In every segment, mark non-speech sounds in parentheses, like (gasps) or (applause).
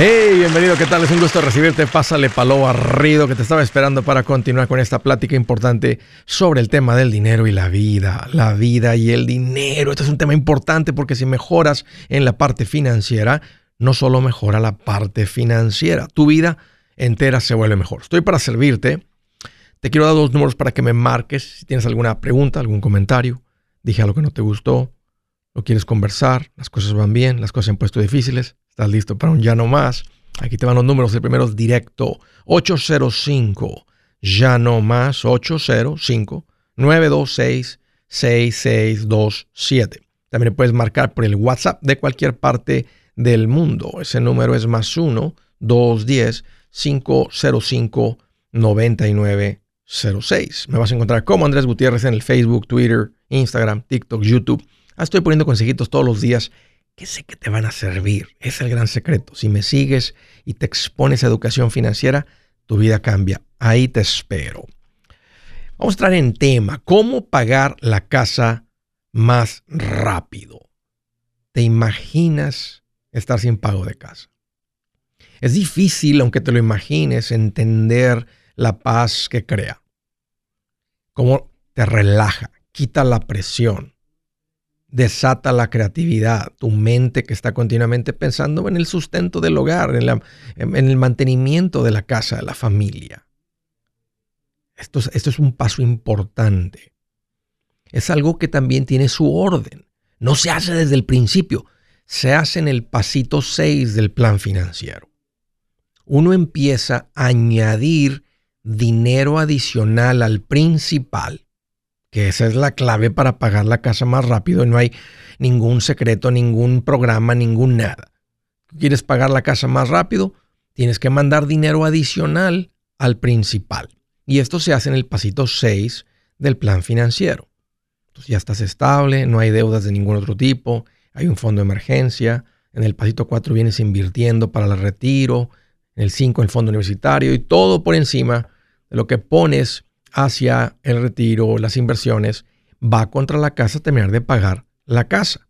Hey, bienvenido, ¿qué tal? Es un gusto recibirte. Pásale palo barrido que te estaba esperando para continuar con esta plática importante sobre el tema del dinero y la vida. La vida y el dinero. Este es un tema importante porque si mejoras en la parte financiera, no solo mejora la parte financiera, tu vida entera se vuelve mejor. Estoy para servirte. Te quiero dar dos números para que me marques si tienes alguna pregunta, algún comentario. Dije algo que no te gustó, lo quieres conversar, las cosas van bien, las cosas han puesto difíciles ¿Estás listo para un ya no más? Aquí te van los números. El primero es directo. 805 ya no más 805 926 6627. También puedes marcar por el WhatsApp de cualquier parte del mundo. Ese número es más 1 210 505 9906. Me vas a encontrar como Andrés Gutiérrez en el Facebook, Twitter, Instagram, TikTok, YouTube. Estoy poniendo consejitos todos los días que sé que te van a servir. Es el gran secreto. Si me sigues y te expones a educación financiera, tu vida cambia. Ahí te espero. Vamos a entrar en tema, ¿cómo pagar la casa más rápido? ¿Te imaginas estar sin pago de casa? Es difícil, aunque te lo imagines, entender la paz que crea. Cómo te relaja, quita la presión desata la creatividad, tu mente que está continuamente pensando en el sustento del hogar, en, el mantenimiento de la casa, de la familia. Esto es, esto es un paso importante. Es algo que también tiene su orden. No se hace desde el principio, se hace en el pasito 6 del plan financiero. Uno empieza a añadir dinero adicional al principal que esa es la clave para pagar la casa más rápido y no hay ningún secreto, ningún programa, ningún nada. ¿Quieres pagar la casa más rápido? Tienes que mandar dinero adicional al principal. Y esto se hace en el pasito 6 del plan financiero. Entonces ya estás estable, no hay deudas de ningún otro tipo, hay un fondo de emergencia. En el pasito 4 vienes invirtiendo para el retiro, en el 5 el fondo universitario y todo por encima de lo que pones hacia el retiro, las inversiones, va contra la casa a terminar de pagar la casa.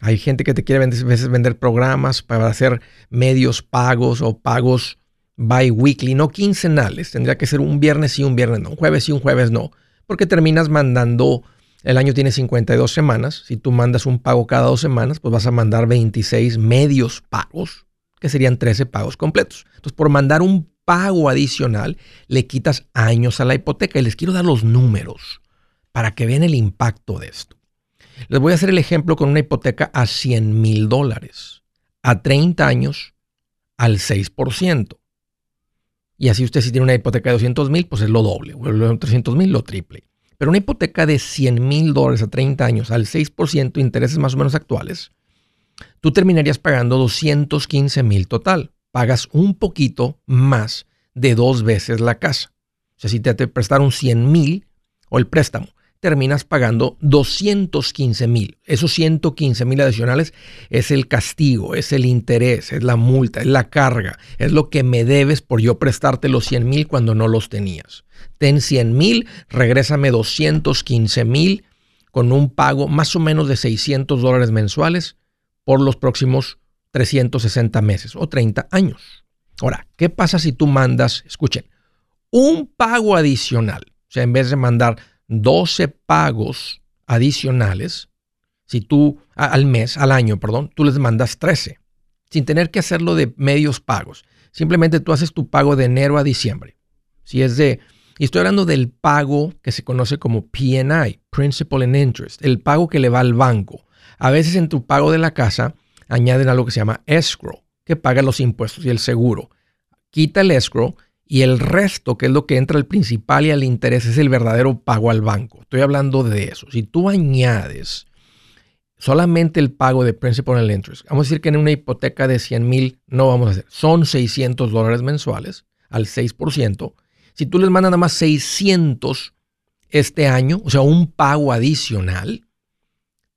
Hay gente que te quiere a veces vender programas para hacer medios pagos o pagos bi-weekly, no quincenales. Tendría que ser un viernes y un viernes no, un jueves y un jueves no, porque terminas mandando, el año tiene 52 semanas, si tú mandas un pago cada dos semanas, pues vas a mandar 26 medios pagos, que serían 13 pagos completos. Entonces, por mandar un pago adicional, le quitas años a la hipoteca. Y les quiero dar los números para que vean el impacto de esto. Les voy a hacer el ejemplo con una hipoteca a 100 mil dólares, a 30 años, al 6%. Y así usted si tiene una hipoteca de 200 mil, pues es lo doble, o 300 mil, lo triple. Pero una hipoteca de 100 mil dólares a 30 años, al 6%, intereses más o menos actuales, tú terminarías pagando 215 mil total pagas un poquito más de dos veces la casa. O sea, si te, prestaron 100 mil o el préstamo, terminas pagando 215 mil. Esos 115 mil adicionales es el castigo, es el interés, es la multa, es la carga, es lo que me debes por yo prestarte los 100 mil cuando no los tenías. Ten 100 mil, regrésame 215 mil con un pago más o menos de 600 dólares mensuales por los próximos 360 meses o 30 años. Ahora, ¿qué pasa si tú mandas, escuchen, un pago adicional? O sea, en vez de mandar 12 pagos adicionales, si tú al mes, al año, perdón, tú les mandas 13, sin tener que hacerlo de medios pagos. Simplemente tú haces tu pago de enero a diciembre. Si es de, y estoy hablando del pago que se conoce como PNI, Principal and Interest, el pago que le va al banco. A veces en tu pago de la casa, añaden algo que se llama escrow, que paga los impuestos y el seguro. Quita el escrow y el resto, que es lo que entra al principal y al interés, es el verdadero pago al banco. Estoy hablando de eso. Si tú añades solamente el pago de principal and interest, vamos a decir que en una hipoteca de 100 mil no vamos a hacer, son 600 dólares mensuales al 6%. Si tú les mandas nada más 600 este año, o sea, un pago adicional,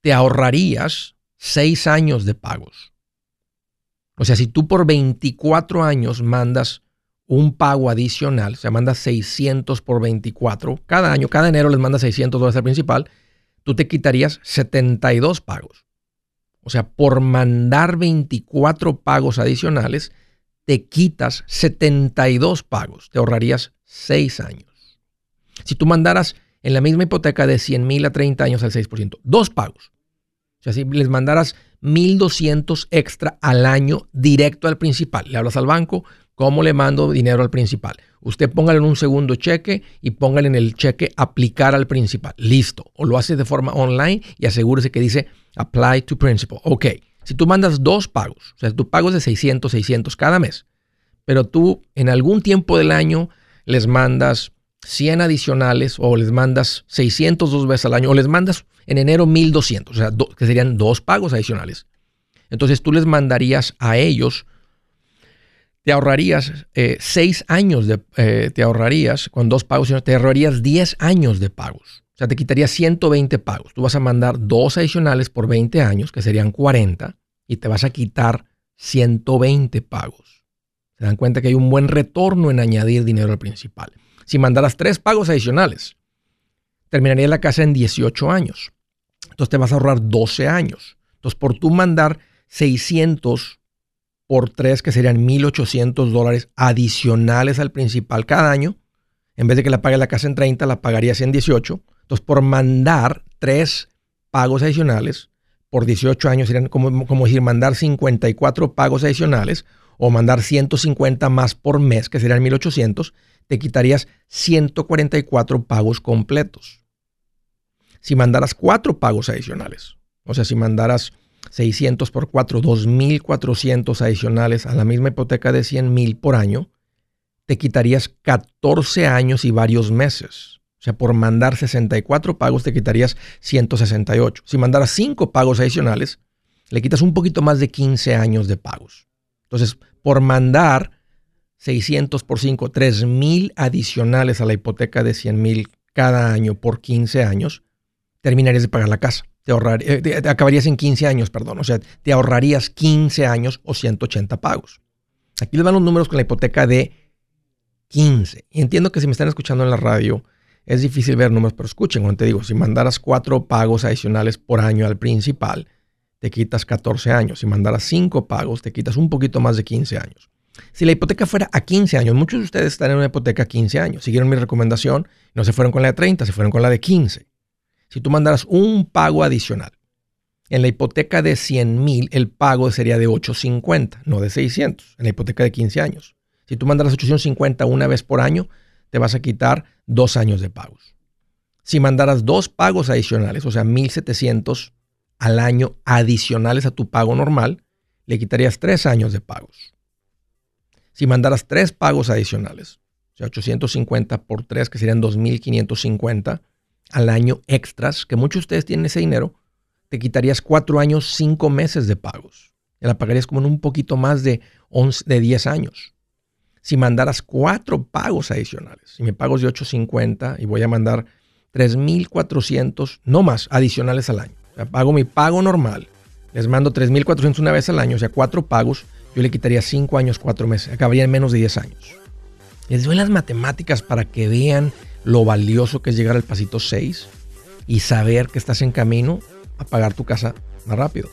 te ahorrarías seis años de pagos. O sea, si tú por 24 años mandas un pago adicional, o sea, mandas 600 por 24, cada año, cada enero les mandas 600 dólares al principal, tú te quitarías 72 pagos. O sea, por mandar 24 pagos adicionales, te quitas 72 pagos. Te ahorrarías 6 años. Si tú mandaras en la misma hipoteca de 100 mil a 30 años al 6%, dos pagos. O sea, si les mandaras 1.200 extra al año directo al principal, le hablas al banco, ¿cómo le mando dinero al principal? Usted póngale en un segundo cheque y póngale en el cheque aplicar al principal. Listo. O lo hace de forma online y asegúrese que dice apply to principal. Ok. Si tú mandas dos pagos, o sea, tu pago es de 600, 600 cada mes, pero tú en algún tiempo del año les mandas 100 adicionales o les mandas 600 dos veces al año o les mandas en enero 1200, o sea, que serían dos pagos adicionales. Entonces tú les mandarías a ellos, te ahorrarías eh, seis años de, eh, te ahorrarías con dos pagos, te ahorrarías 10 años de pagos. O sea, te quitarías 120 pagos. Tú vas a mandar dos adicionales por 20 años, que serían 40, y te vas a quitar 120 pagos. Se dan cuenta que hay un buen retorno en añadir dinero al principal. Si mandaras tres pagos adicionales, terminaría la casa en 18 años. Entonces te vas a ahorrar 12 años. Entonces, por tú mandar 600 por 3, que serían 1.800 dólares adicionales al principal cada año, en vez de que la pague la casa en 30, la pagarías en 18. Entonces, por mandar tres pagos adicionales por 18 años, serían como, como decir, mandar 54 pagos adicionales o mandar 150 más por mes, que serían 1.800, te quitarías 144 pagos completos. Si mandaras cuatro pagos adicionales, o sea, si mandaras 600 por 4, 2.400 adicionales a la misma hipoteca de 100.000 por año, te quitarías 14 años y varios meses. O sea, por mandar 64 pagos te quitarías 168. Si mandaras 5 pagos adicionales, le quitas un poquito más de 15 años de pagos. Entonces, por mandar 600 por 5, 3.000 adicionales a la hipoteca de 100.000 cada año por 15 años, terminarías de pagar la casa. Te, eh, acabarías en 15 años, perdón. O sea, te ahorrarías 15 años o 180 pagos. Aquí les van los números con la hipoteca de 15. Y entiendo que si me están escuchando en la radio, es difícil ver números, pero escuchen, cuando te digo, si mandaras cuatro pagos adicionales por año al principal, te quitas 14 años. Si mandaras cinco pagos, te quitas un poquito más de 15 años. Si la hipoteca fuera a 15 años, muchos de ustedes están en una hipoteca a 15 años, siguieron mi recomendación, no se fueron con la de 30, se fueron con la de 15 si tú mandaras un pago adicional, en la hipoteca de 100 mil, el pago sería de 850, no de 600, en la hipoteca de 15 años. Si tú mandaras 850 una vez por año, te vas a quitar dos años de pagos. Si mandaras dos pagos adicionales, o sea, 1700 al año adicionales a tu pago normal, le quitarías tres años de pagos. Si mandaras tres pagos adicionales, o sea, 850 por 3, que serían 2550, al año extras, que muchos de ustedes tienen ese dinero, te quitarías cuatro años, cinco meses de pagos. Y la pagarías como en un poquito más de, 11, de 10 años. Si mandaras cuatro pagos adicionales, si me pago de 850 y voy a mandar 3.400, no más, adicionales al año. Pago mi pago normal, les mando 3.400 una vez al año, o sea, cuatro pagos, yo le quitaría cinco años, cuatro meses, acabaría en menos de 10 años. Les doy las matemáticas para que vean lo valioso que es llegar al pasito 6 y saber que estás en camino a pagar tu casa más rápido.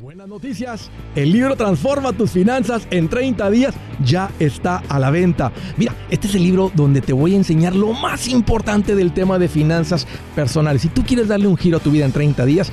Buenas noticias, el libro Transforma tus finanzas en 30 días ya está a la venta. Mira, este es el libro donde te voy a enseñar lo más importante del tema de finanzas personales. Si tú quieres darle un giro a tu vida en 30 días,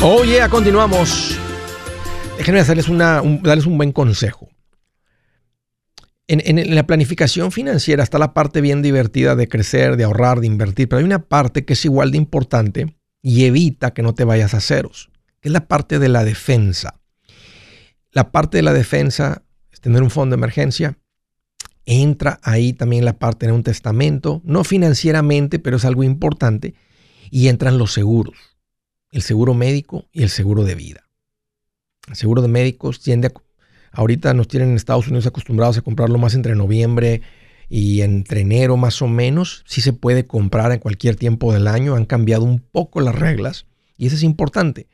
Oye, yeah, continuamos. Déjenme hacerles darles un buen consejo. En, en, en, la planificación financiera está la parte bien divertida de crecer, de ahorrar, de invertir, pero hay una parte que es igual de importante y evita que no te vayas a ceros, que es la parte de la defensa. La parte de la defensa es tener un fondo de emergencia. Entra ahí también la parte de un testamento, no financieramente, pero es algo importante. Y entran los seguros el seguro médico y el seguro de vida. El seguro de médicos tiende a, ahorita nos tienen en Estados Unidos acostumbrados a comprarlo más entre noviembre y entre enero más o menos. Sí se puede comprar en cualquier tiempo del año. Han cambiado un poco las reglas y eso es importante.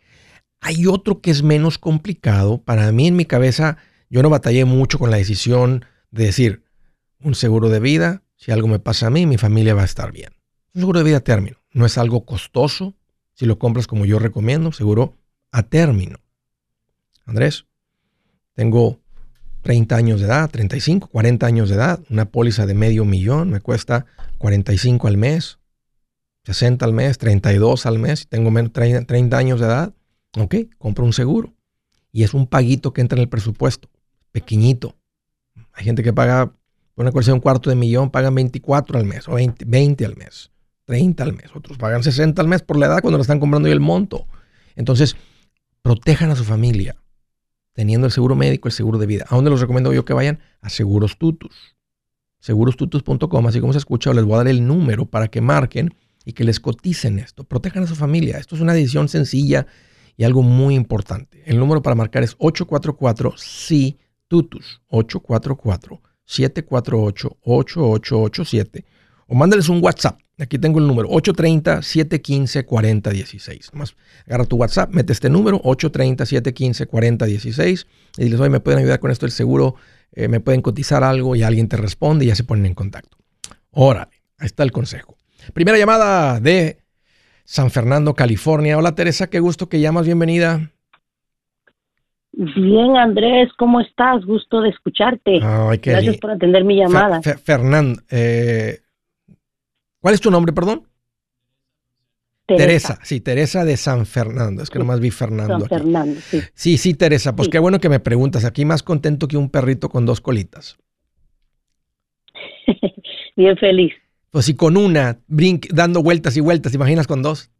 Hay otro que es menos complicado. Para mí en mi cabeza yo no batallé mucho con la decisión de decir un seguro de vida. Si algo me pasa a mí, mi familia va a estar bien. Un seguro de vida término. No es algo costoso, si lo compras como yo recomiendo, seguro a término. Andrés, tengo 30 años de edad, 35, 40 años de edad, una póliza de medio millón me cuesta 45 al mes, 60 al mes, 32 al mes, tengo menos 30, 30 años de edad, ok, compro un seguro. Y es un paguito que entra en el presupuesto, pequeñito. Hay gente que paga, por una de un cuarto de millón, pagan 24 al mes o 20, 20 al mes. 30 al mes, otros pagan 60 al mes por la edad cuando lo están comprando y el monto. Entonces, protejan a su familia teniendo el seguro médico, el seguro de vida. ¿A dónde los recomiendo yo que vayan? A Seguros Tutus. Segurostutus.com, así como se escucha, les voy a dar el número para que marquen y que les coticen esto. Protejan a su familia. Esto es una decisión sencilla y algo muy importante. El número para marcar es 844-SI-TUTUS. 844-748-8887 o mándales un WhatsApp. Aquí tengo el número 830-715-4016. Más agarra tu WhatsApp, mete este número 830-715-4016 y diles, oye, me pueden ayudar con esto el seguro, eh, me pueden cotizar algo y alguien te responde y ya se ponen en contacto. Órale, ahí está el consejo. Primera llamada de San Fernando, California. Hola Teresa, qué gusto que llamas, bienvenida. Bien, Andrés, ¿cómo estás? Gusto de escucharte. Ay, Gracias por atender mi llamada. Fer, Fer, Fernando, eh, ¿Cuál es tu nombre, perdón? Teresa. Teresa. sí, Teresa de San Fernando. Es que nomás vi Fernando. San aquí. Fernando, sí. Sí, sí, Teresa. Pues Sí. qué bueno que me preguntas. Aquí más contento que un perrito con dos colitas. (laughs) Bien feliz. Pues si con una, brinque, dando vueltas y vueltas, ¿te imaginas con dos?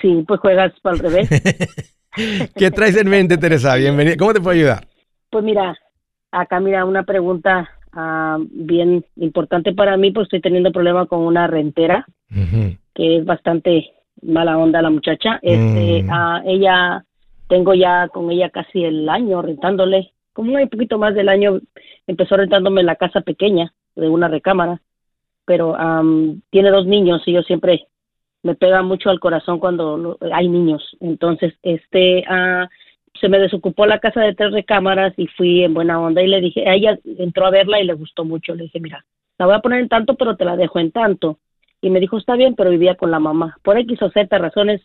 Sí, pues juegas para el revés. (laughs) ¿Qué traes en mente, Teresa? Bienvenida. ¿Cómo te puedo ayudar? Pues mira, acá mira una pregunta ah, bien importante para mí, pues estoy teniendo problema con una rentera, que es bastante mala onda la muchacha. Este, Mm. ah, ella, tengo ya con ella casi el año rentándole, como un poquito más del año, empezó rentándome la casa pequeña de una recámara, pero am, tiene dos niños y yo siempre me pega mucho al corazón cuando lo- hay niños. Entonces, este, ah, se me desocupó la casa de tres recámaras y fui en buena onda y le dije, ella entró a verla y le gustó mucho. Le dije, mira, la voy a poner en tanto, pero te la dejo en tanto. Y me dijo, está bien, pero vivía con la mamá. Por X o Z razones,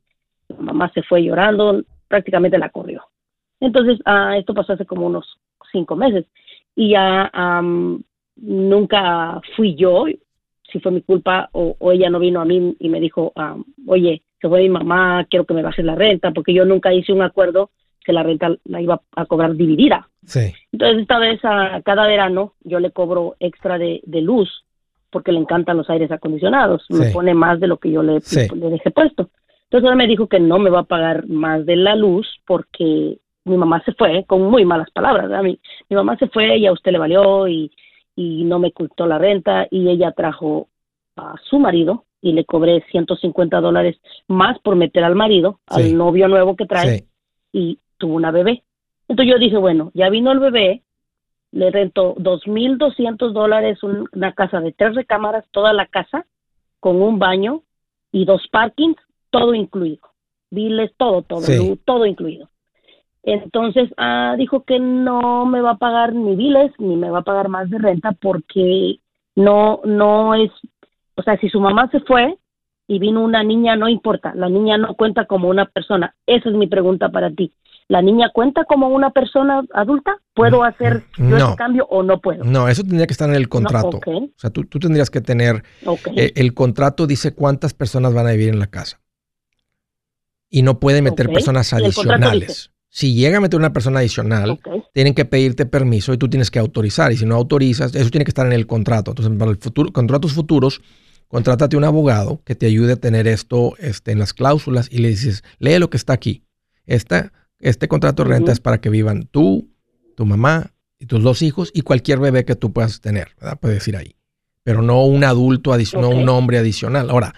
la mamá se fue llorando, prácticamente la corrió. Entonces, ah, esto pasó hace como unos cinco meses. Y ya am, nunca fui yo, si fue mi culpa o, o ella no vino a mí y me dijo, am, oye, se fue mi mamá, quiero que me bajes la renta, porque yo nunca hice un acuerdo que la renta la iba a cobrar dividida. Sí. Entonces esta vez, a, cada verano, yo le cobro extra de, de luz porque le encantan los aires acondicionados. Me pone más de lo que yo le, Sí. le dejé puesto. Entonces él me dijo que no me va a pagar más de la luz porque mi mamá se fue con muy malas palabras. ¿verdad? Mi, mi mamá se fue y a usted le valió y, y no me ocultó la renta y ella trajo a su marido y le cobré 150 dólares más por meter al marido, Sí. al novio nuevo que trae Sí. y tuvo una bebé. Entonces yo dije, bueno, ya vino el bebé, le rentó 2.200 dólares un- una casa de tres recámaras, toda la casa, con un baño y dos parkings, todo incluido. Biles, todo, todo, Sí. todo incluido. Entonces ah, dijo que no me va a pagar ni biles ni me va a pagar más de renta porque no, no es, o sea, si su mamá se fue y vino una niña, no importa, la niña no cuenta como una persona. Esa es mi pregunta para ti. ¿La niña cuenta como una persona adulta? ¿Puedo hacer yo no. ese cambio o no puedo? No, eso tendría que estar en el contrato. O sea, tú, tú tendrías que tener, eh, el contrato dice cuántas personas van a vivir en la casa. Y no pueden meter personas adicionales. Si llega a meter una persona adicional, tienen que pedirte permiso y tú tienes que autorizar. Y si no autorizas, eso tiene que estar en el contrato. Entonces, para el futuro, contratos futuros, contrátate un abogado que te ayude a tener esto este, en las cláusulas y le dices, lee lo que está aquí. Esta, este contrato de renta es para que vivan tú, tu mamá y tus dos hijos y cualquier bebé que tú puedas tener, ¿verdad? Puedes ir ahí. Pero no un adulto adicional, no un hombre adicional. Ahora,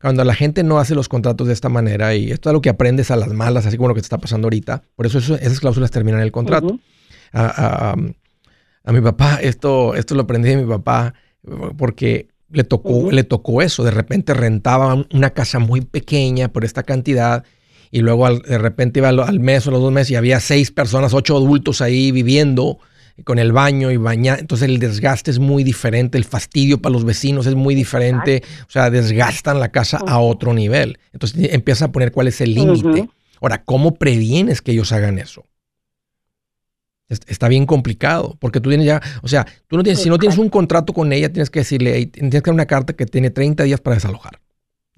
cuando la gente no hace los contratos de esta manera, y esto es lo que aprendes a las malas, así como lo que te está pasando ahorita, por eso eso- esas cláusulas terminan en el contrato a, a- a mi papá, esto, esto lo aprendí de mi papá, porque le tocó, le tocó eso. De repente rentaba un- una casa muy pequeña por esta cantidad y luego al- de repente iba al, al mes o los dos meses y había seis personas, ocho adultos ahí viviendo con el baño y bañar. Entonces el desgaste es muy diferente, el fastidio para los vecinos es muy diferente. O sea, desgastan la casa a otro nivel. Entonces empieza a poner cuál es el límite. Ahora, ¿cómo previenes que ellos hagan eso? Es- Está bien complicado, porque tú tienes ya, o sea, tú no tienes, si no tienes un contrato con ella, tienes que decirle, "Hey, tienes que dar una carta que tiene 30 días para desalojar.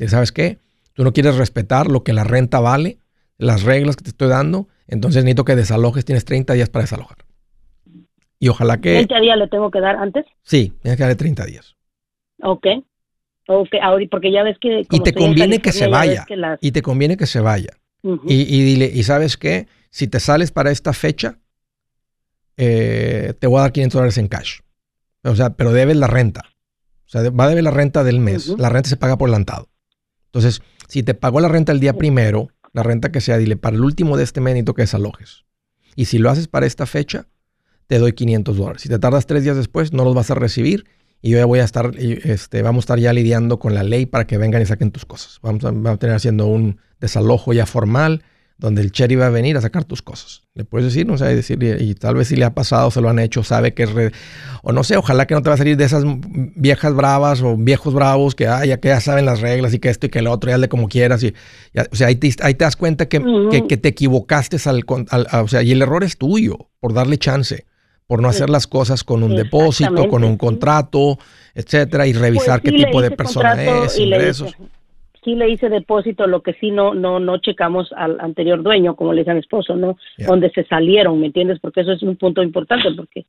¿sabes qué? Tú no quieres respetar lo que la renta vale, las reglas que te estoy dando, entonces necesito que desalojes, tienes 30 días para desalojar. Y ojalá que, 20 días le tengo que dar antes. sí, tienes que darle 30 días. Ok. Ok, ahorita, porque ya ves que... Y te conviene que se vaya. que las- Y te conviene que se vaya. Y, y dile, ¿y sabes qué? Si te sales para esta fecha, eh, te voy a dar 500 dólares en cash. O sea, pero debes la renta. O sea, va a deber la renta del mes. La renta se paga por adelantado. Entonces, si te pagó la renta el día primero, la renta que sea, dile, para el último de este mes necesito que desalojes. Y si lo haces para esta fecha, te doy 500 dólares. Si te tardas tres días después, no los vas a recibir. Y yo ya voy a estar, este, vamos a estar ya lidiando con la ley para que vengan y saquen tus cosas. Vamos a, vamos a tener haciendo un desalojo ya formal, donde el cherry va a venir a sacar tus cosas. Le puedes decir, no sé, decirle, y tal vez si le ha pasado, se lo han hecho, sabe que es, re- o no sé, ojalá que no te va a salir de esas viejas bravas o viejos bravos que, ay, ya que ya saben las reglas y que esto y que lo otro, ya hazle como quieras. Y, ya, o sea, ahí te, ahí te das cuenta que, que, que te equivocaste al, con- al- a- o sea, y el error es tuyo por darle chance, por no hacer las cosas con un depósito, con un contrato, etcétera, y revisar Pues qué sí, le tipo de persona es, y ingresos. Sí le hice depósito, lo que sí no no no checamos al anterior dueño, como le dice a mi esposo, ¿no? Donde se salieron, ¿me entiendes? Porque eso es un punto importante, porque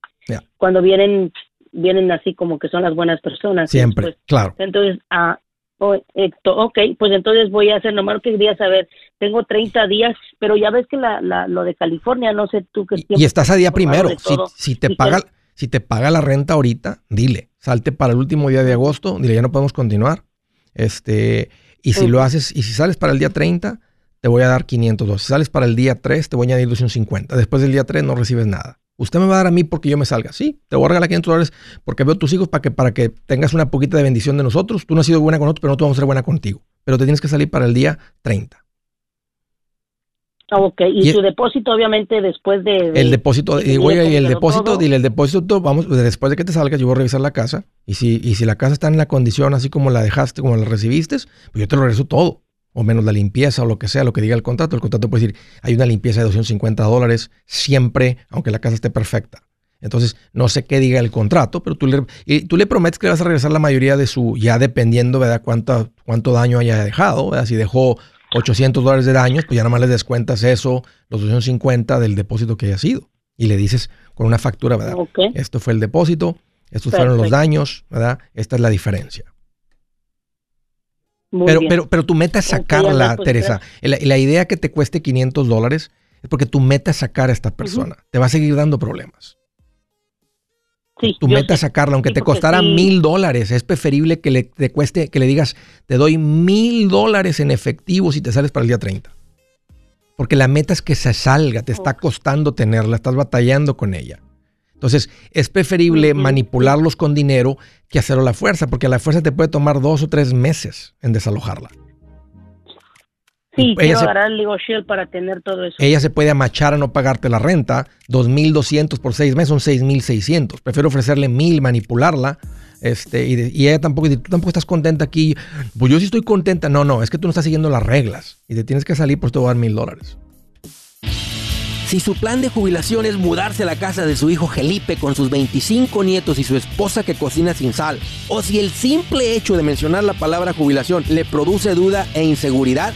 cuando vienen vienen así como que son las buenas personas. Siempre, después- claro. entonces, ah, oh, esto, ok, pues entonces voy a hacer, nomás que quería saber, tengo 30 días, pero ya ves que la, la, lo de California, no sé tú qué Y, estás a día primero. Si, si te paga, que- si te paga la renta ahorita, dile, salte para el último día de agosto, dile, ya no podemos continuar. Este, y si lo haces, y si sales para el día 30, te voy a dar 500 dólares. Si sales para el día 3, te voy a añadir 250. Después del día 3 no recibes nada. Usted me va a dar a mí porque yo me salga. Sí, te voy a regalar 500 dólares porque veo tus hijos para que, para que tengas una poquita de bendición de nosotros. Tú no has sido buena con nosotros, pero no tú vamos a ser buena contigo. Pero te tienes que salir para el día 30. Ah, Ok, y, Y- su depósito obviamente después de... de- El depósito, de que y, oye, y el depósito, todo. dile, el depósito, vamos, después de que te salgas, yo voy a revisar la casa. Y si, y si la casa está en la condición así como la dejaste, como la recibiste, pues yo te lo regreso todo. O menos la limpieza o lo que sea, lo que diga el contrato. El contrato puede decir, hay una limpieza de 250 dólares siempre, aunque la casa esté perfecta. Entonces, no sé qué diga el contrato, pero tú le, y tú le prometes que le vas a regresar la mayoría de su, ya dependiendo, ¿verdad? Cuánto, cuánto daño haya dejado, ¿verdad? Si dejó 800 dólares de daños, pues ya nada más les descuentas eso, los 250 del depósito que haya sido. Y le dices con una factura, ¿verdad? Esto fue el depósito, estos fueron los daños, ¿verdad? Esta es la diferencia. pero, pero, pero tu meta es sacarla, Teresa. La, la, idea que te cueste 500 dólares es porque tu meta es sacar a esta persona. Te va a seguir dando problemas. Tu meta es sacarla, aunque te costara mil dólares. Es preferible que le, te cueste, que le digas, te doy mil dólares en efectivo si te sales para el día 30. Porque la meta es que se salga, te está costando tenerla, estás batallando con ella. Entonces, es preferible manipularlos con dinero que hacerlo a la fuerza, porque a la fuerza te puede tomar dos o tres meses en desalojarla. Sí, quiero agarrar el Legal Shield para tener todo eso. Ella se puede amachar a no pagarte la renta, 2.200 por seis meses son 6.600. Prefiero ofrecerle mil, manipularla. Este, y, ella tampoco, tú tampoco estás contenta aquí. Pues yo sí estoy contenta. No, no, es que tú no estás siguiendo las reglas y te tienes que salir, por te voy a dar mil dólares. Si su plan de jubilación es mudarse a la casa de su hijo Felipe con sus 25 nietos y su esposa que cocina sin sal, o si el simple hecho de mencionar la palabra jubilación le produce duda e inseguridad,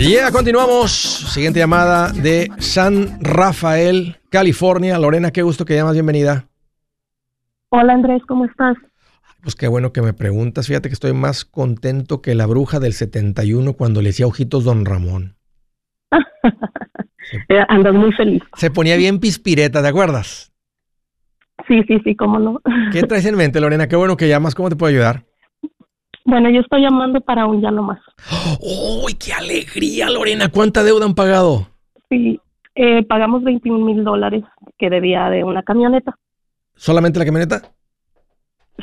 Y ya continuamos. Siguiente llamada de San Rafael, California. Lorena, qué gusto que llamas, bienvenida. Hola Andrés, ¿cómo estás? Pues qué bueno que me preguntas. Fíjate que estoy más contento que la bruja del 71 cuando le decía ojitos Don Ramón. (laughs) Eh, andas muy feliz. Se ponía bien pispireta, ¿te acuerdas? Sí, sí, sí, cómo no. ¿Qué traes en mente, Lorena? Qué bueno que llamas. ¿Cómo te puedo ayudar? Bueno, yo estoy llamando para un ya no más. (gasps) ¡Uy, qué alegría, Lorena! ¿Cuánta deuda han pagado? Sí, eh, pagamos 21 mil dólares que debía de una camioneta. ¿Solamente la camioneta?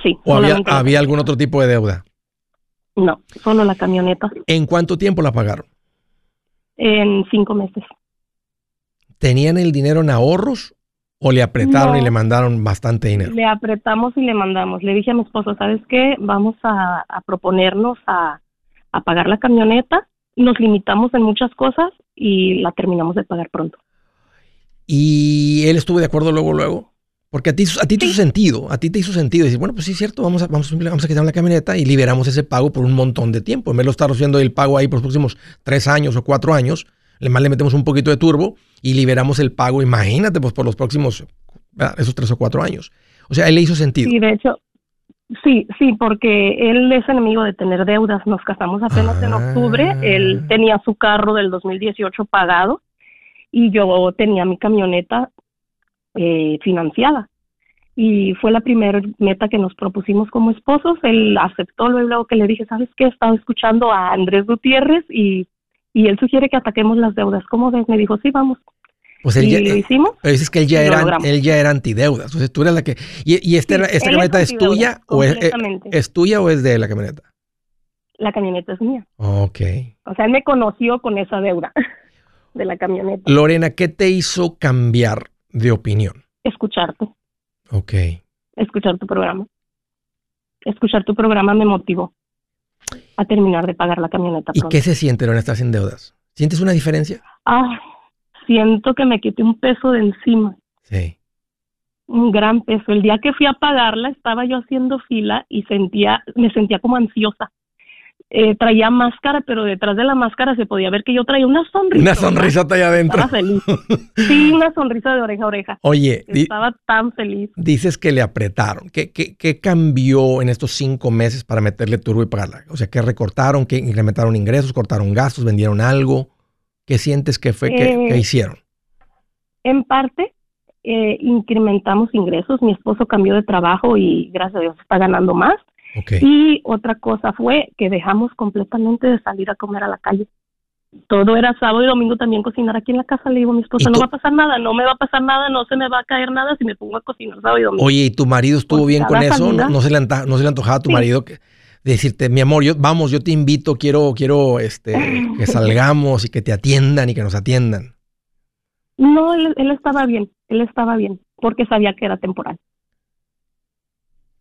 Sí. ¿O había, algún otro tipo de deuda? No, solo la camioneta. ¿En cuánto tiempo la pagaron? En cinco meses. ¿Tenían el dinero en ahorros o le apretaron y le mandaron bastante dinero? Le apretamos y le mandamos. Le dije a mi esposo, ¿sabes qué? Vamos a, proponernos a, a pagar la camioneta. Nos limitamos en muchas cosas y la terminamos de pagar pronto. ¿Y él estuvo de acuerdo luego, luego? Porque a ti, a ti te hizo sentido, a ti te hizo sentido decir, bueno, pues sí es cierto, vamos a, vamos, vamos a quitar la camioneta y liberamos ese pago por un montón de tiempo. En vez de estar haciendo el pago ahí por los próximos tres años o cuatro años, le metemos un poquito de turbo y liberamos el pago, imagínate, pues por los próximos, esos tres o cuatro años. O sea, él le hizo sentido. Sí, de hecho, sí, sí, porque él es enemigo de tener deudas. Nos casamos apenas en octubre, él ah. tenía su carro del 2018 pagado y yo tenía mi camioneta eh, financiada. Y fue la primera meta que nos propusimos como esposos. Él aceptó luego que le dije, ¿sabes qué? He estado escuchando a Andrés Gutiérrez y, y él sugiere que ataquemos las deudas. ¿Cómo ves? Me dijo, sí, vamos. Pues él y ya, lo hicimos. Pero dices que él ya, era, él ya era antideudas. Entonces tú eres la que... ¿Y, y este, esta camioneta es, tuya o es, eh, es, tuya o es de la camioneta? La camioneta es mía. Ok. O sea, él me conoció con esa deuda (laughs) de la camioneta. Lorena, ¿qué te hizo cambiar de opinión? Escucharte. Ok. Escuchar tu programa. Escuchar tu programa me motivó a terminar de pagar la camioneta. ¿Y qué se siente, Lorena, estar sin deudas? ¿Sientes una diferencia? Ah, siento que me quité un peso de encima. Sí. Un gran peso. El día que fui a pagarla, estaba yo haciendo fila y sentía, me sentía como ansiosa. Eh, traía máscara, pero detrás de la máscara se podía ver que yo traía una sonrisa. Una sonrisa allá adentro. Estaba feliz. (laughs) Sí, una sonrisa de oreja a oreja. Oye, estaba tan feliz. Dices que le apretaron. ¿Qué, qué, qué cambió en estos cinco meses para meterle turbo y pagarla? O sea, ¿qué recortaron? ¿Qué incrementaron ingresos? ¿Cortaron gastos? ¿Vendieron algo? ¿Qué sientes que fue? que ¿Qué, eh, hicieron? En parte, eh, incrementamos ingresos. Mi esposo cambió de trabajo y gracias a Dios está ganando más. Ok. Y otra cosa fue que dejamos completamente de salir a comer a la calle. Todo era sábado y domingo también cocinar aquí en la casa. Le digo a mi esposa, ¿Y no va a pasar nada, no me va a pasar nada, no se me va a caer nada si me pongo a cocinar sábado y domingo. Oye, ¿y tu marido estuvo Pues bien con eso? ¿No, se le anta- no se le antojaba a tu Sí. marido que, decirte, mi amor, yo, vamos, yo te invito, quiero, quiero este, (laughs) que salgamos y que te atiendan y que nos atiendan? No, él, él estaba bien, él estaba bien, porque sabía que era temporal.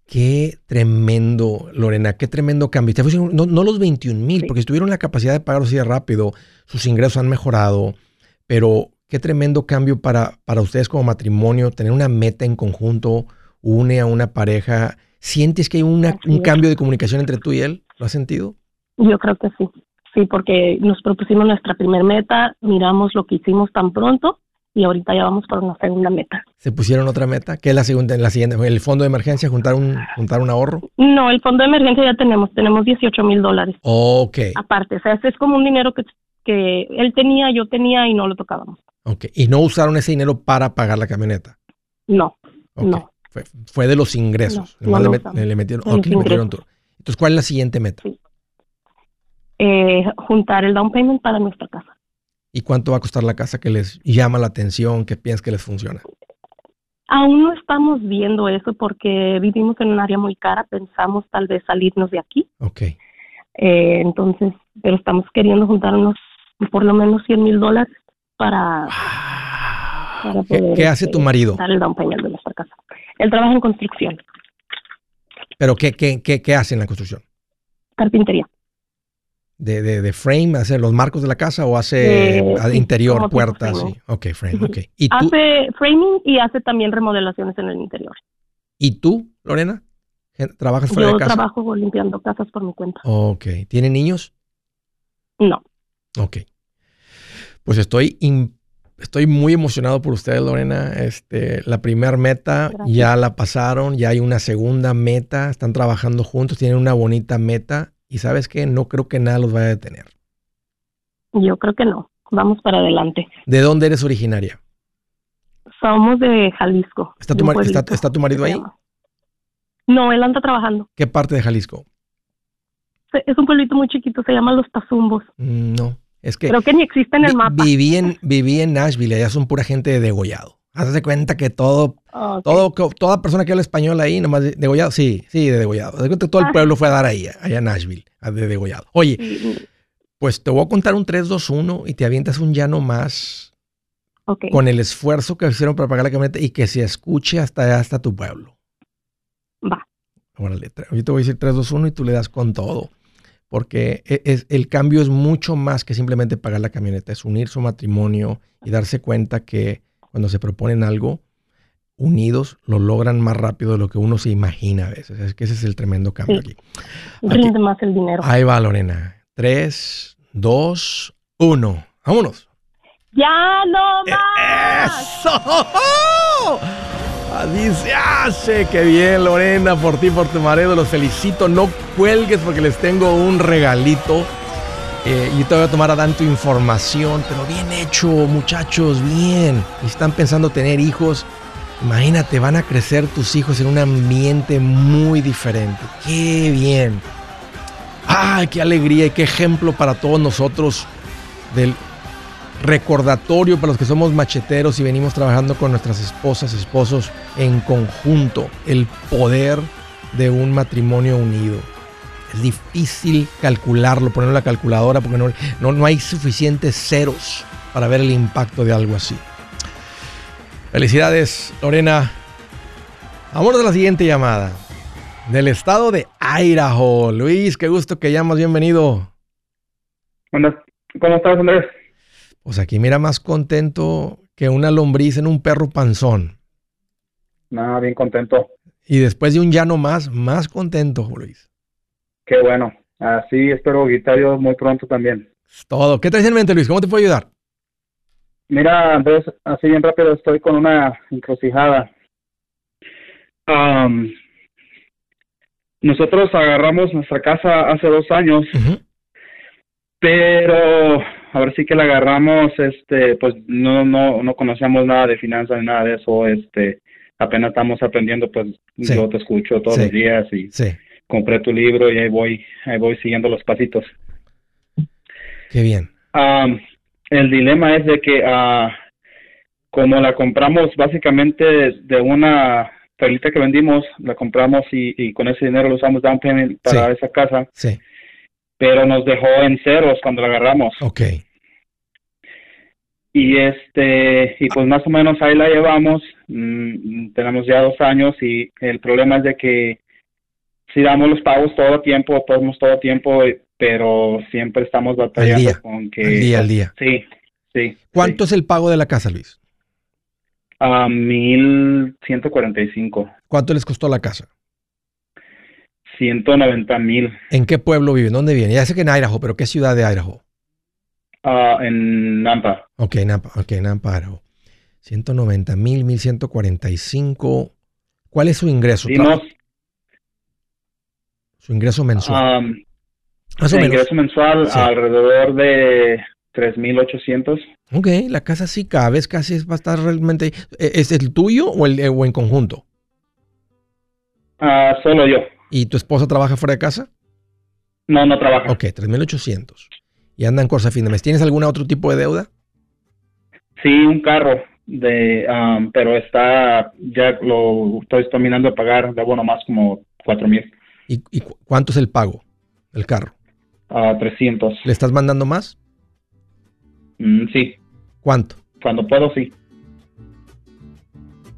Qué tremendo, Lorena, qué tremendo cambio. No, no los 21 mil, Sí. porque si tuvieron la capacidad de pagarlo así de rápido, sus ingresos han mejorado, pero qué tremendo cambio para, para ustedes como matrimonio, tener una meta en conjunto, une a una pareja. ¿Sientes que hay una- un cambio de comunicación entre tú y él? ¿Lo has sentido? Yo creo que sí, sí, porque nos propusimos nuestra primer meta, miramos lo que hicimos tan pronto y ahorita ya vamos por una segunda meta. ¿Se pusieron otra meta? ¿Qué es la segunda, la siguiente? ¿El fondo de emergencia, juntar un, juntar un ahorro? No, el fondo de emergencia ya tenemos, tenemos 18 mil dólares Ok, aparte, o sea, ese es como un dinero que, que él tenía, yo tenía y no lo tocábamos. ok. ¿Y no usaron ese dinero para pagar la camioneta? No, no. Fue, fue de los ingresos. No, no le, met- le metieron, De los ok, le metieron. Entonces, ¿cuál es la siguiente meta? Eh, juntar el down payment para nuestra casa. ¿Y cuánto va a costar la casa que les llama la atención, que piensas que les funciona? Aún no estamos viendo eso porque vivimos en un área muy cara, pensamos tal vez salirnos de aquí, Ok. eh, entonces, pero estamos queriendo juntar unos por lo menos 100 mil dólares para, para ¿Qué, poder qué hace este, tu marido? dar el down payment de nuestra casa. Él trabaja en construcción, ¿Pero qué, qué, qué, qué hace en la construcción? carpintería. ¿De, de, de frame? ¿Hace los marcos de la casa o hace Eh, interior, puertas? Sí. Ok, frame, ok. ¿Y tú, Hace framing y hace también remodelaciones en el interior. ¿Y tú Lorena? ¿Trabajas fuera Yo de casa? trabajo limpiando casas por mi cuenta. Ok. ¿Tiene niños? No, Ok. Pues estoy, estoy muy emocionado por ustedes, Lorena. Este, la primera meta Gracias. ya la pasaron, ya hay una segunda meta, están trabajando juntos, tienen una bonita meta y sabes que no creo que nada los vaya a detener. yo creo que no. Vamos para adelante. ¿De dónde eres originaria? Somos de Jalisco. ¿Está de tu, un mar- está, pueblito está tu que marido ahí? No, él anda trabajando. ¿Qué parte de Jalisco? Es un pueblito muy chiquito, se llama Los Tazumbos. Mm, No, es que Creo que ni existe en el mapa. viví, en, viví en Nashville, allá son pura gente de degollado. Hazte cuenta que todo Ok. Todo, toda persona que habla español ahí, nomás de degollado, sí, sí, de degollado. De cuenta que todo el Ah. pueblo fue a dar ahí, allá en Nashville, a de degollado. Oye, pues te voy a contar un 3, 2, 1 y te avientas un llano más ok. con el esfuerzo que hicieron para pagar la camioneta y que se escuche hasta, hasta tu pueblo. Va. Órale, yo te voy a decir 3, 2, 1 y tú le das con todo. Porque e- es, el cambio es mucho más que simplemente pagar la camioneta, es unir su matrimonio y darse cuenta que cuando se proponen algo, unidos lo logran más rápido de lo que uno se imagina a veces. Es que ese es el tremendo cambio Sí. aquí. Aquí. Rinde más el dinero. Ahí va, Lorena. 3, 2, 1. Vámonos. ¡Ya no más! ¡Eso! Así se hace. Qué bien, Lorena, por ti, por tu marido. Los felicito. No cuelgues porque les tengo un regalito. Eh, y a tomar a dar tu información, pero bien hecho, muchachos, bien. Están pensando tener hijos, imagínate, van a crecer tus hijos en un ambiente muy diferente. Qué bien. ¡Ay, qué alegría y qué ejemplo para todos nosotros del recordatorio para los que somos macheteros y venimos trabajando con nuestras esposas, esposos en conjunto, el poder de un matrimonio unido. Es difícil calcularlo, ponerlo en la calculadora porque no, no, no hay suficientes ceros para ver el impacto de algo así. Felicidades, Lorena. Vámonos a la siguiente llamada. Del estado de Idaho. Luis, qué gusto que llamas, bienvenido. ¿Cómo estás, Andrés? Pues aquí mira más contento que una lombriz en un perro panzón. Nada, bien contento. Y después de un llano más, más contento, Luis. Qué bueno. Así espero guitar yo muy pronto también. Es todo. ¿Qué traes en mente, Luis? ¿Cómo te puedo ayudar? Mira, Andrés, así bien rápido estoy con una encrucijada. Am, nosotros agarramos nuestra casa hace dos años, Ujú. pero ahora sí que la agarramos, este, pues no, no, no conocemos nada de finanzas ni nada de eso, este, apenas estamos aprendiendo, pues Sí. yo te escucho todos Sí. los días y Sí, compré tu libro y ahí voy, ahí voy siguiendo los pasitos. qué bien. Am, el dilema es de que ah, como la compramos básicamente de una perlita que vendimos, la compramos y, y con ese dinero lo usamos down payment para Sí. esa casa, Sí, pero nos dejó en ceros cuando la agarramos. ok. Y este, y pues más o menos ahí la llevamos, mm, tenemos ya dos años y el problema es de que si damos los pagos todo tiempo, podemos todo tiempo, eh, pero siempre estamos batallando día, con que... Al día, al día. Sí, sí. ¿Cuánto es el pago de la casa, Luis? A mil ciento cuarenta y cinco, ¿Cuánto les costó la casa? ciento noventa mil ¿En qué pueblo viven? ¿Dónde viven? Ya sé que en Idaho, pero ¿qué ciudad de Idaho? ah, en Nampa. Ok, Nampa, ok, Nampa, Idaho. 190 mil, 1145. ¿Cuál es su ingreso? Dimos Su ingreso mensual. um, Más o menos. ingreso mensual Sí. alrededor de tres mil ochocientos. Ok, la casa sí cada vez casi va a estar realmente. ¿e- ¿Es el tuyo o, el, o en conjunto? Ah, solo yo. ¿Y tu esposa trabaja fuera de casa? No, no trabajo. Ok, 3.800. Y andan cosas a fin de mes. ¿Tienes algún otro tipo de deuda? Sí, un carro de, um, pero está, ya lo estoy terminando de pagar, debo nomás como cuatro mil, ¿Y, y cu- cuánto es el pago del carro? a 300. ¿Le estás mandando más? Mm, sí, ¿Cuánto? cuando puedo, sí.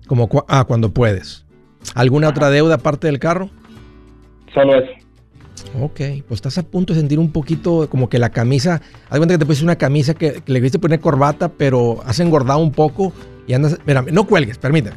Como ah, cuando puedes. ¿Alguna otra deuda aparte del carro? Solo eso. Ok, pues estás a punto de sentir un poquito como que la camisa. Haz cuenta que te pusiste una camisa que, que le quisiste poner corbata, pero has engordado un poco y andas. Espérame, no cuelgues, permíteme.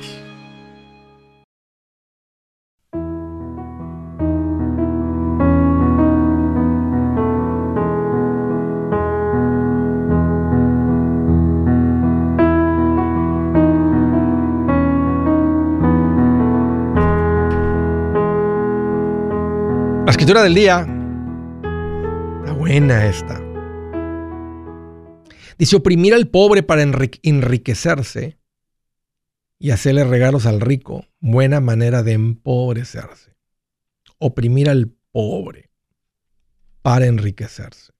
Escritura del día. Está buena esta. Dice oprimir al pobre para enrique- enriquecerse y hacerle regalos al rico. Buena manera de empobrecerse. Oprimir al pobre para enriquecerse.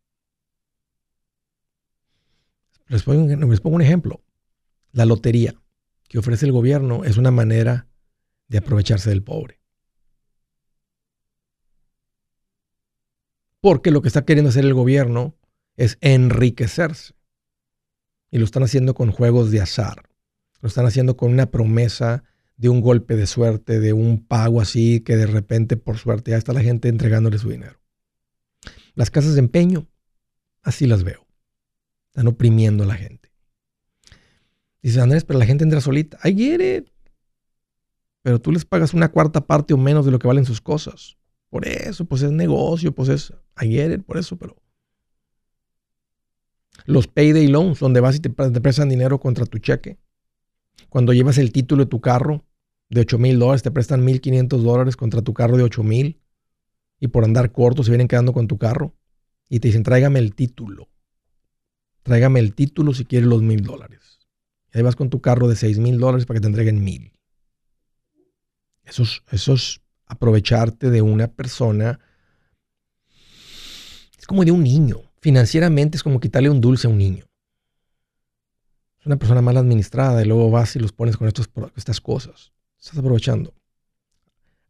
Les pongo, les pongo un ejemplo. La lotería que ofrece el gobierno es una manera de aprovecharse del pobre. Porque lo que está queriendo hacer el gobierno es enriquecerse. Y lo están haciendo con juegos de azar. Lo están haciendo con una promesa de un golpe de suerte, de un pago así que de repente por suerte ya está la gente entregándole su dinero. Las casas de empeño, así las veo. Están oprimiendo a la gente. Dice Andrés, pero la gente entra solita. I get. Pero tú les pagas una cuarta parte o menos de lo que valen sus cosas. Por eso, pues es negocio, pues es, it, por eso, pero... Los payday loans, donde vas y te prestan dinero contra tu cheque. Cuando llevas el título de tu carro de 8 mil dólares, te prestan 1.500 dólares contra tu carro de 8 mil. Y por andar corto se vienen quedando con tu carro. Y te dicen, tráigame el título. Tráigame el título si quieres los mil dólares. Y ahí vas con tu carro de 6 mil dólares para que te entreguen mil. Eso es, eso es aprovecharte de una persona. Es como de un niño. Financieramente es como quitarle un dulce a un niño. Es una persona mal administrada y luego vas y los pones con estas cosas. Estás aprovechando.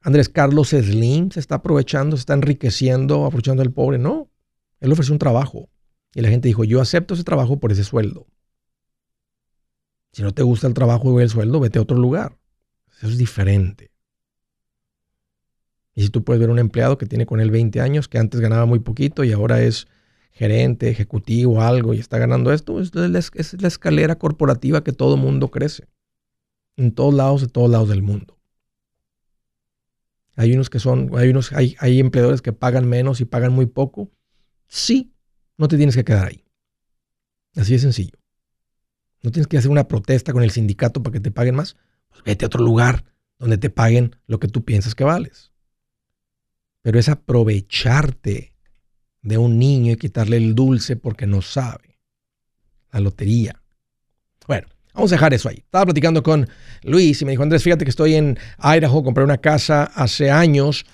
Andrés Carlos Slim se está aprovechando, se está enriqueciendo, aprovechando al pobre. No, él ofreció un trabajo. Y la gente dijo, yo acepto ese trabajo por ese sueldo. Si no te gusta el trabajo y el sueldo, vete a otro lugar. Eso es diferente. Y si tú puedes ver un empleado que tiene con él 20 años, que antes ganaba muy poquito y ahora es gerente, ejecutivo, algo, y está ganando esto, es la, es la escalera corporativa que todo mundo crece. En todos lados, de todos lados del mundo. Hay unos que son, hay unos, hay, hay empleadores que pagan menos y pagan muy poco. Sí, no te tienes que quedar ahí. Así de sencillo. No tienes que hacer una protesta con el sindicato para que te paguen más. Pues vete a otro lugar donde te paguen lo que tú piensas que vales. Pero es aprovecharte de un niño y quitarle el dulce porque no sabe. La lotería. Bueno, vamos a dejar eso ahí. Estaba platicando con Luis y me dijo, Andrés, fíjate que estoy en Idaho, compré una casa hace años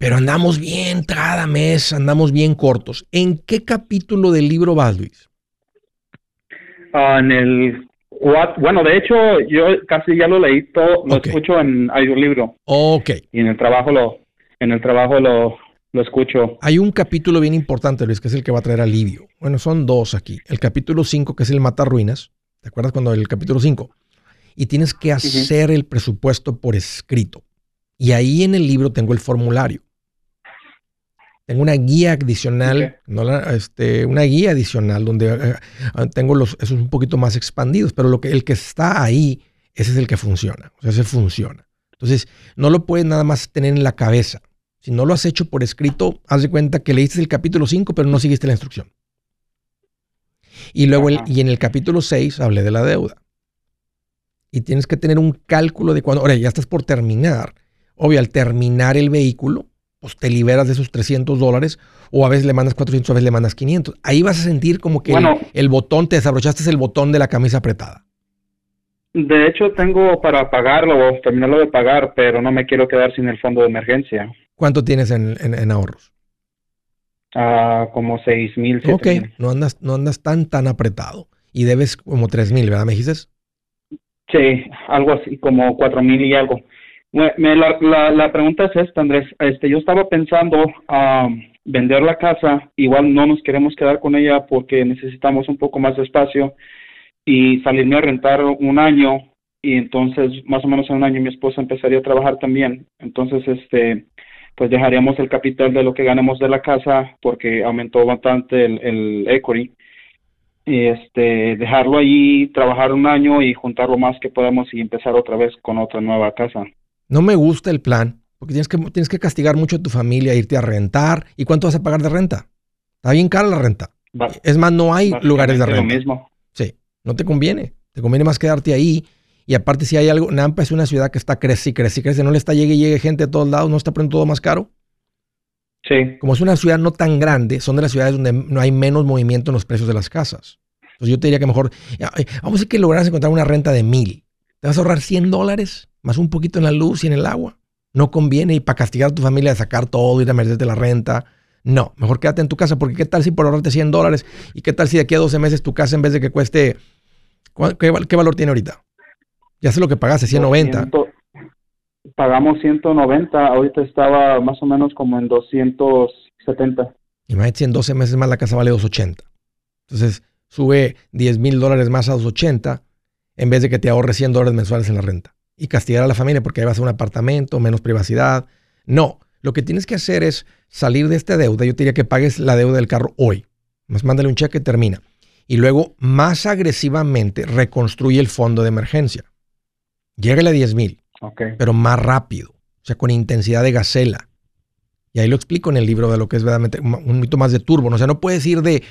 pero andamos bien cada mes, andamos bien cortos. ¿En qué capítulo del libro vas, Luis? Ah, en el bueno, de hecho, yo casi ya lo leí todo, lo escucho en libro. Ok. Y en el trabajo lo, en el trabajo lo, lo escucho. Hay un capítulo bien importante, Luis, que es el que va a traer alivio. Bueno, son dos aquí. El capítulo 5, que es el matar ruinas. ¿Te acuerdas cuando el capítulo 5? Y tienes que hacer el presupuesto por escrito. Y ahí en el libro tengo el formulario. Tengo una guía adicional, no este, una guía adicional donde eh, eh, tengo los, esos un poquito más expandidos, pero lo que, el que está ahí, ese es el que funciona. O sea, ese funciona. Entonces, no lo puedes nada más tener en la cabeza. Si no lo has hecho por escrito, haz de cuenta que leíste el capítulo 5, pero no seguiste la instrucción. Y luego, y en el capítulo 6 hablé de la deuda. Y tienes que tener un cálculo de cuando, ahora ya estás por terminar. Obvio, al terminar el vehículo, pues te liberas de esos 300 dólares o a veces le mandas 400, a veces le mandas 500. Ahí vas a sentir como que el, botón, te desabrochaste el botón de la camisa apretada. De hecho, tengo para pagarlo o terminarlo de pagar, pero no me quiero quedar sin el fondo de emergencia. ¿Cuánto tienes en, en, ahorros? Ah, como 6 mil. Ok, no andas, no andas tan, tan apretado. Y debes como 3 mil, ¿verdad? ¿Me dijiste? Sí, algo así, como 4 mil y algo. Me, la, la, pregunta es esta, Andrés. Este, yo estaba pensando a vender la casa. Igual no nos queremos quedar con ella porque necesitamos un poco más de espacio y salirme a rentar un año y entonces más o menos en un año mi esposa empezaría a trabajar también. Entonces, este, pues dejaríamos el capital de lo que ganemos de la casa porque aumentó bastante el, el equity y este dejarlo ahí, trabajar un año y juntar lo más que podamos y empezar otra vez con otra nueva casa. No me gusta el plan, porque tienes que, tienes que castigar mucho a tu familia, irte a rentar. ¿Y cuánto vas a pagar de renta? Está bien cara la renta. es más, no hay lugares de renta. Lo mismo. Sí, no te conviene. Te conviene más quedarte ahí. Y aparte, si hay algo, Nampa es una ciudad que está crece y crece y crece. No le está llegue y llegue gente de todos lados, no está poniendo todo más caro. Sí. Como es una ciudad no tan grande, son de las ciudades donde no hay menos movimiento en los precios de las casas. Entonces yo te diría que mejor, vamos a decir que logras encontrar una renta de mil. Te vas a ahorrar 100 dólares más un poquito en la luz y en el agua. No conviene y para castigar a tu familia de sacar todo, ir a merecerte la renta. No, mejor quédate en tu casa porque qué tal si por ahorrarte 100 dólares y qué tal si de aquí a 12 meses tu casa en vez de que cueste, ¿qué, valor tiene ahorita? Ya sé lo que pagaste, 190. pagamos 190, ahorita estaba más o menos como en 270. Imagínate en 12 meses más la casa vale 280. Entonces sube 10 mil dólares más a 280 en vez de que te ahorres 100 dólares mensuales en la renta y castigar a la familia porque ahí vas a un apartamento, menos privacidad. No, lo que tienes que hacer es salir de esta deuda. Yo te diría que pagues la deuda del carro hoy. Más mándale un cheque y termina. Y luego, más agresivamente, reconstruye el fondo de emergencia. Llega a 10 mil, pero más rápido, o sea, con intensidad de gacela. Y ahí lo explico en el libro de lo que es verdaderamente un mito más de turbo. O sea, no puedes ir de,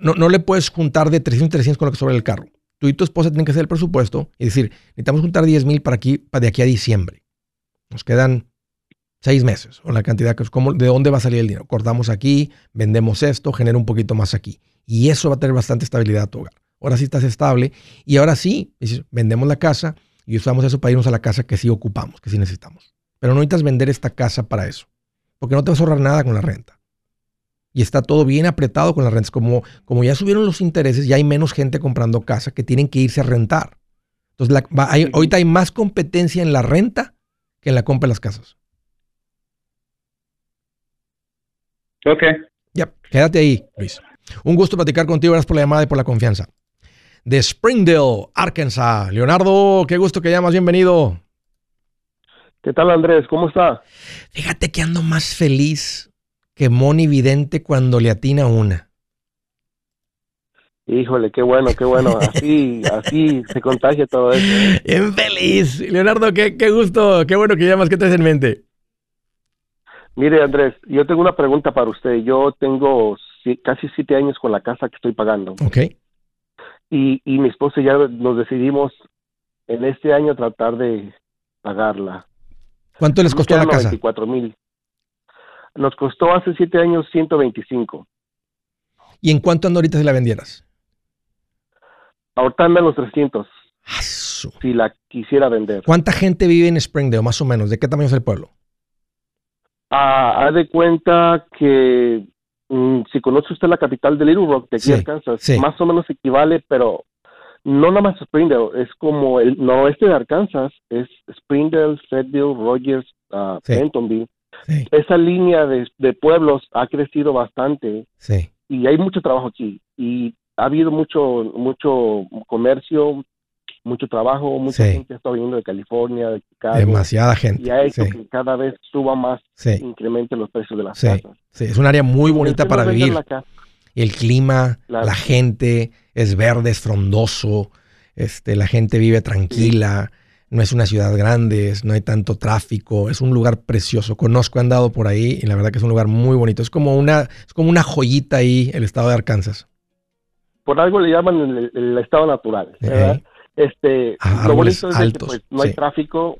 no, no le puedes juntar de 300 300 con lo que sobra el carro tú y tu esposa tienen que hacer el presupuesto y decir, necesitamos juntar 10 mil para aquí, para de aquí a diciembre. Nos quedan seis meses o la cantidad que es, ¿de dónde va a salir el dinero? Cortamos aquí, vendemos esto, genera un poquito más aquí. Y eso va a tener bastante estabilidad a tu hogar. Ahora sí estás estable y ahora sí, vendemos la casa y usamos eso para irnos a la casa que sí ocupamos, que sí necesitamos. Pero no necesitas vender esta casa para eso, porque no te vas a ahorrar nada con la renta. y está todo bien apretado con las rentas. Como, como ya subieron los intereses, ya hay menos gente comprando casa que tienen que irse a rentar. Entonces, la- va- hay- ahorita hay más competencia en la renta que en la compra de las casas. Ok. Ya, quédate ahí, Luis. Un gusto platicar contigo. Gracias por la llamada y por la confianza. De Springdale, Arkansas. Leonardo, qué gusto que llamas. Bienvenido. ¿Qué tal Andrés? ¿Cómo está? Fíjate que ando más feliz que Moni Vidente cuando le atina una. Híjole, qué bueno, qué bueno. Así, (laughs) así se contagia todo eso. ¿eh? Bien feliz. Leonardo, qué, qué gusto. Qué bueno que llamas. ¿Qué traes en mente? Mire Andrés, yo tengo una pregunta para usted. Yo tengo si- casi siete años con la casa que estoy pagando Ok. Y, y mi esposa y ya nos decidimos en este año tratar de pagarla. ¿Cuánto les costó la casa? 94 mil. Nos costó hace siete años 125. ¿Y en cuánto anda ahorita si la vendieras? Ahorita anda los 300 Asu. si la quisiera vender. ¿Cuánta gente vive en Springdale, más o menos? ¿De qué tamaño es el pueblo? Ah, haz de cuenta que mm, si conoce usted la capital de Little Rock, de aquí Sí, Arkansas, sí. más o menos equivale, pero no nada más Springdale, es como el noroeste de Arkansas, es Springdale, Fayetteville, Rogers, ah, Sí. Bentonville. Esa línea de, de pueblos ha crecido bastante y hay mucho trabajo aquí y ha habido mucho mucho comercio, mucho trabajo, mucha Sí. gente está viniendo de California, de Chicago Demasiada gente. y ha hecho Sí, que cada vez suba más, sí, incrementen los precios de las casas. sí. Es un área muy bonita para vivir. El clima, Claro. la gente es verde, es frondoso. Este, la gente vive tranquila. No es una ciudad grande, no hay tanto tráfico. Es un lugar precioso. Conozco, he andado por ahí y la verdad que es un lugar muy bonito. Es como una, es como una joyita ahí, el estado de Arkansas. Por algo le llaman el, el estado natural, ¿verdad? Este, Ah, lo bonito es que, pues, no hay tráfico.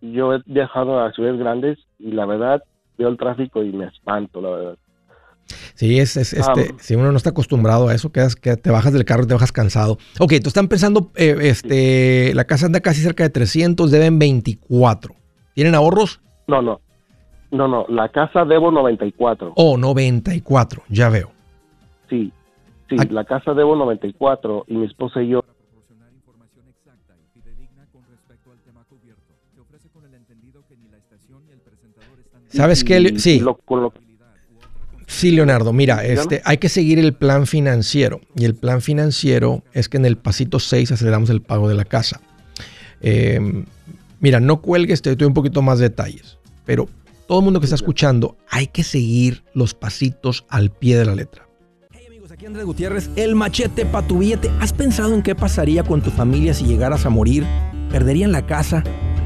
Yo he viajado a ciudades grandes y la verdad veo el tráfico y me espanto, la verdad. Sí, es, es, este, Ah. si uno no está acostumbrado a eso, quedas, que te bajas del carro y te bajas cansado. Ok, tú están pensando, eh, este, la casa anda casi cerca de 300, deben 24. ¿Tienen ahorros? No, no. No, no, la casa debo 94. Oh, 94, ya veo. Sí. Sí, Ah. la casa debo 94 y mi esposa y yo ¿Sabes qué? Sí. Sí, Leonardo, mira, este, hay que seguir el plan financiero. Y el plan financiero es que en el pasito 6 aceleramos el pago de la casa. Eh, mira, no cuelgues, te doy un poquito más detalles. Pero todo el mundo que está escuchando, hay que seguir los pasitos al pie de la letra. Hey amigos, aquí Andrés Gutiérrez, el machete para tu billete. ¿Has pensado en qué pasaría con tu familia si llegaras a morir? ¿Perderían la casa?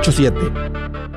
87